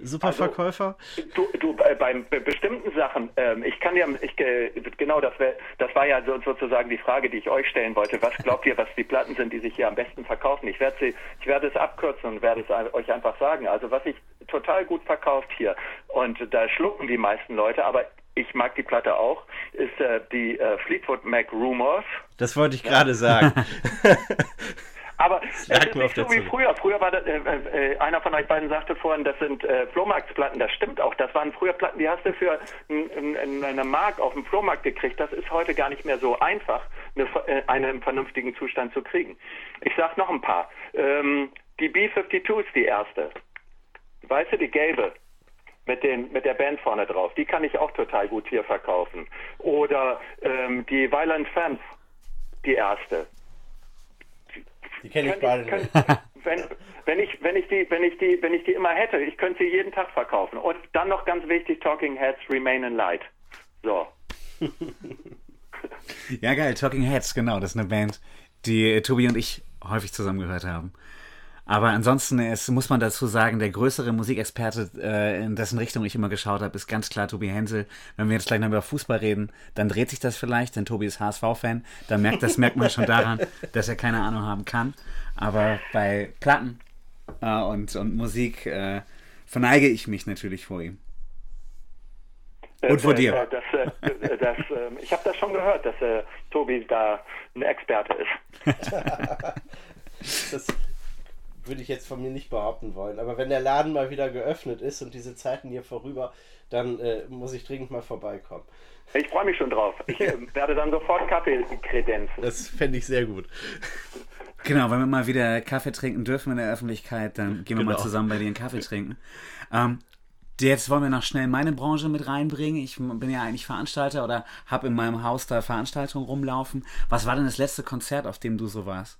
Superverkäufer? Also, du, du bei, bei bestimmten Sachen, ähm, ich kann ja, ich, äh, genau, das, wär, das war ja so, sozusagen die Frage, die ich euch stellen wollte. Was glaubt ihr, was die Platten sind, die sich hier am besten verkaufen? Ich werde sie, ich werde es abkürzen und werde es euch einfach sagen. Also was sich total gut verkauft hier und da schlucken die meisten Leute, aber ich mag die Platte auch, ist äh, die äh, Fleetwood Mac Rumors. Das wollte ich gerade ja. sagen. (laughs) (laughs) Aber es ist nicht so wie früher. Früher war das, äh, äh, einer von euch beiden sagte vorhin, das sind äh, Flohmarktplatten. Das stimmt auch. Das waren früher Platten, die hast du für eine Mark auf dem Flohmarkt gekriegt. Das ist heute gar nicht mehr so einfach, eine, äh, eine im vernünftigen Zustand zu kriegen. Ich sag noch ein paar. Ähm, die B-52 ist die erste. Weißt du, die gelbe mit, den, mit der Band vorne drauf. Die kann ich auch total gut hier verkaufen. Oder ähm, die Violent Femmes, die erste. Die kenne ich beide nicht. Wenn, wenn ich, wenn ich die, wenn ich die, wenn ich die immer hätte, ich könnte sie jeden Tag verkaufen. Und dann noch ganz wichtig, Talking Heads Remain in Light. So. ja, geil, Talking Heads, genau, das ist eine Band, die äh, Tobi und ich häufig zusammen gehört haben. Aber ansonsten ist, muss man dazu sagen, der größere Musikexperte, äh, in dessen Richtung ich immer geschaut habe, ist ganz klar Tobi Hensel. Wenn wir jetzt gleich noch über Fußball reden, dann dreht sich das vielleicht, denn Tobi ist HSV-Fan. Da merkt, das merkt man schon daran, (laughs) dass er keine Ahnung haben kann. Aber bei Platten äh, und, und Musik äh, verneige ich mich natürlich vor ihm. Und vor dir. Äh, das, äh, das, ähm, ich habe das schon gehört, dass äh, Tobi da ein Experte ist. (laughs) (laughs) das, würde ich jetzt von mir nicht behaupten wollen. Aber wenn der Laden mal wieder geöffnet ist und diese Zeiten hier vorüber, dann äh, muss ich dringend mal vorbeikommen. Ich freue mich schon drauf. Ich äh, (laughs) werde dann sofort Kaffee kredenzen. Das fände ich sehr gut. Genau, wenn wir mal wieder Kaffee trinken dürfen in der Öffentlichkeit, dann gehen wir genau. mal zusammen bei dir einen Kaffee trinken. Ähm, jetzt wollen wir noch schnell meine Branche mit reinbringen. Ich bin ja eigentlich Veranstalter oder habe in meinem Haus da Veranstaltungen rumlaufen. Was war denn das letzte Konzert, auf dem du so warst?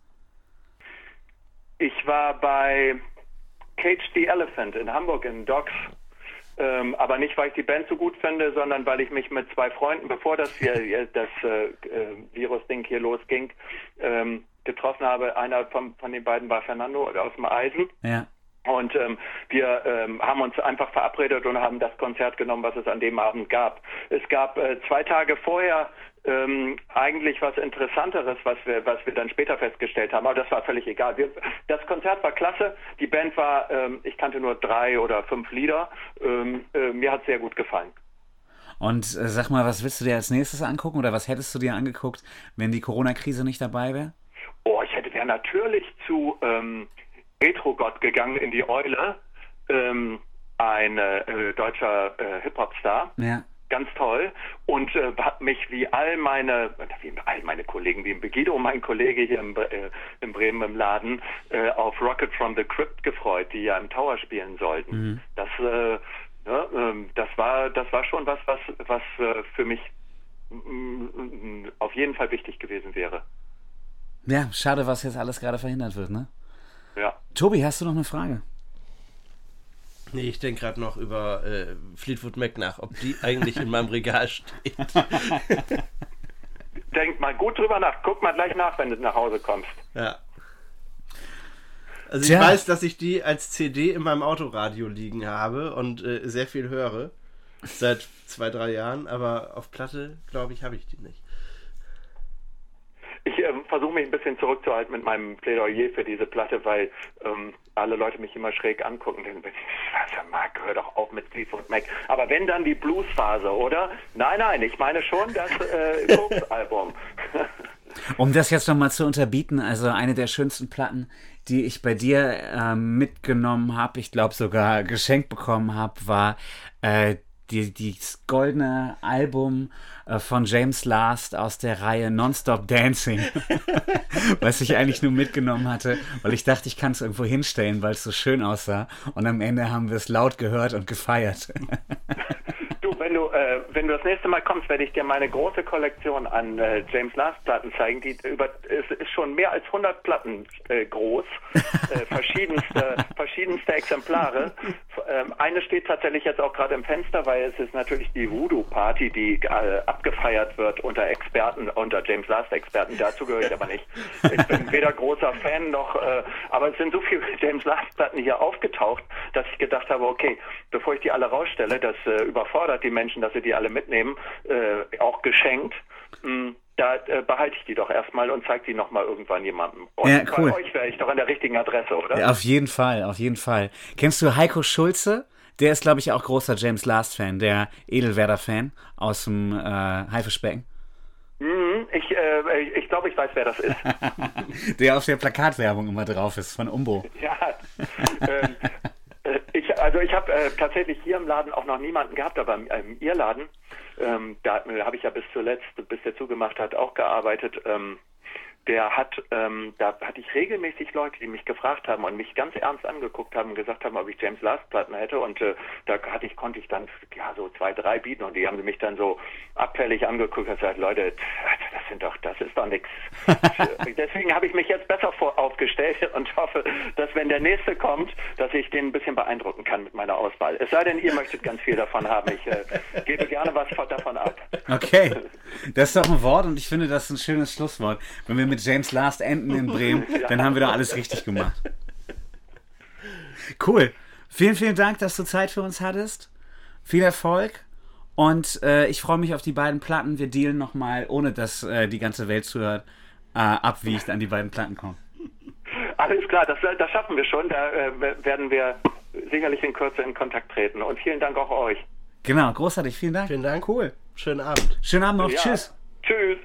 Ich war bei Cage the Elephant in Hamburg in Docks. Ähm, aber nicht, weil ich die Band so gut finde, sondern weil ich mich mit zwei Freunden, bevor das (laughs) hier das äh, äh, Virus-Ding hier losging, ähm, getroffen habe. Einer von, von den beiden war Fernando aus dem Eisen. Ja. Und ähm, wir ähm, haben uns einfach verabredet und haben das Konzert genommen, was es an dem Abend gab. Es gab äh, zwei Tage vorher ähm, eigentlich was Interessanteres, was wir, was wir dann später festgestellt haben. Aber das war völlig egal. Wir, das Konzert war klasse. Die Band war, ähm, ich kannte nur drei oder fünf Lieder. Ähm, äh, mir hat es sehr gut gefallen. Und äh, sag mal, was willst du dir als nächstes angucken oder was hättest du dir angeguckt, wenn die Corona-Krise nicht dabei wäre? Oh, ich hätte ja natürlich zu ähm, Retro-Gott gegangen in die Eule. Ähm, ein äh, deutscher äh, Hip-Hop-Star. Ja ganz toll und äh, hat mich wie all meine, wie all meine Kollegen, wie im Begido, mein Kollege hier im, äh, in Bremen im Laden, äh, auf Rocket from the Crypt gefreut, die ja im Tower spielen sollten. Mhm. Das, äh, ja, ähm, das war, das war schon was, was, was äh, für mich mm, auf jeden Fall wichtig gewesen wäre. Ja, schade, was jetzt alles gerade verhindert wird, ne? Ja. Tobi, hast du noch eine Frage? Nee, ich denke gerade noch über äh, Fleetwood Mac nach, ob die eigentlich in meinem Regal steht. (laughs) Denk mal gut drüber nach. Guck mal gleich nach, wenn du nach Hause kommst. Ja. Also ich Tja. weiß, dass ich die als CD in meinem Autoradio liegen habe und äh, sehr viel höre. Seit zwei, drei Jahren, aber auf Platte, glaube ich, habe ich die nicht. Ich äh, versuche mich ein bisschen zurückzuhalten mit meinem Plädoyer für diese Platte, weil ähm, alle Leute mich immer schräg angucken. Denken, was, Marc, hör doch auf mit Fleetwood Mac. Aber wenn dann die Bluesphase, oder? Nein, nein, ich meine schon das äh, (laughs) album Um das jetzt nochmal zu unterbieten, also eine der schönsten Platten, die ich bei dir äh, mitgenommen habe, ich glaube sogar geschenkt bekommen habe, war äh, die, die goldene Album äh, von James Last aus der Reihe Nonstop Dancing, (laughs) was ich eigentlich nur mitgenommen hatte, weil ich dachte, ich kann es irgendwo hinstellen, weil es so schön aussah. Und am Ende haben wir es laut gehört und gefeiert. (laughs) wenn du, äh, wenn du das nächste Mal kommst, werde ich dir meine große Kollektion an äh, James Last Platten zeigen. Die über, es ist schon mehr als 100 Platten äh, groß, äh, (laughs) verschiedenste, verschiedenste Exemplare. Ähm, eine steht tatsächlich jetzt auch gerade im Fenster, weil es ist natürlich die Voodoo Party, die äh, abgefeiert wird unter Experten, unter James Last Experten. Dazu gehöre ich aber nicht. Ich bin weder großer Fan noch, äh, aber es sind so viele (laughs) James Last Platten hier aufgetaucht, dass ich gedacht habe, okay, bevor ich die alle rausstelle, das überfordert die Menschen, dass sie die alle mitnehmen, äh, auch geschenkt. Hm, da äh, behalte ich die doch erstmal und zeige die nochmal irgendwann jemandem. Und ja, cool. bei euch wäre ich doch an der richtigen Adresse, oder? Ja, auf jeden Fall, auf jeden Fall. Kennst du Heiko Schulze? Der ist, glaube ich, auch großer James Last-Fan, der Edelwerder-Fan aus dem äh, Haifischbecken. Mhm, Hm, ich äh, ich glaube, ich weiß, wer das ist. (laughs) der auf der Plakatwerbung immer drauf ist, von Umbo. Ja. Ähm, äh, also ich habe äh, tatsächlich hier im Laden auch noch niemanden gehabt, aber im, im Irrladen, ähm, da habe ich ja bis zuletzt, bis der zugemacht hat, auch gearbeitet. Ähm, der hat, ähm, da hatte ich regelmäßig Leute, die mich gefragt haben und mich ganz ernst angeguckt haben und gesagt haben, ob ich James Last Platten hätte und äh, da hatte ich, konnte ich dann ja so zwei, drei bieten und die haben mich dann so abfällig angeguckt und gesagt, Leute, das sind doch, das ist doch nichts. (laughs) Deswegen habe ich mich jetzt besser vor, aufgestellt und hoffe, dass wenn der nächste kommt, dass ich den ein bisschen beeindrucken kann mit meiner Auswahl. Es sei denn, ihr möchtet ganz viel davon haben. Ich äh, gebe gerne was davon ab. Okay, das ist doch ein Wort und ich finde, das ist ein schönes Schlusswort. Wenn wir mit James Last enden in Bremen, (laughs) ja. dann haben wir da alles richtig gemacht. (laughs) Cool. Vielen, vielen Dank, dass du Zeit für uns hattest. Viel Erfolg. Und äh, ich freue mich auf die beiden Platten. Wir dealen nochmal, ohne dass äh, die ganze Welt zuhört, äh, ab, wie ich an die beiden Platten komme. Alles klar, das, das schaffen wir schon. Da äh, werden wir sicherlich in Kürze in Kontakt treten. Und vielen Dank auch euch. Genau, großartig. Vielen Dank. Vielen Dank. Cool. Schönen Abend. Schönen Abend noch. Ja. Tschüss. Tschüss.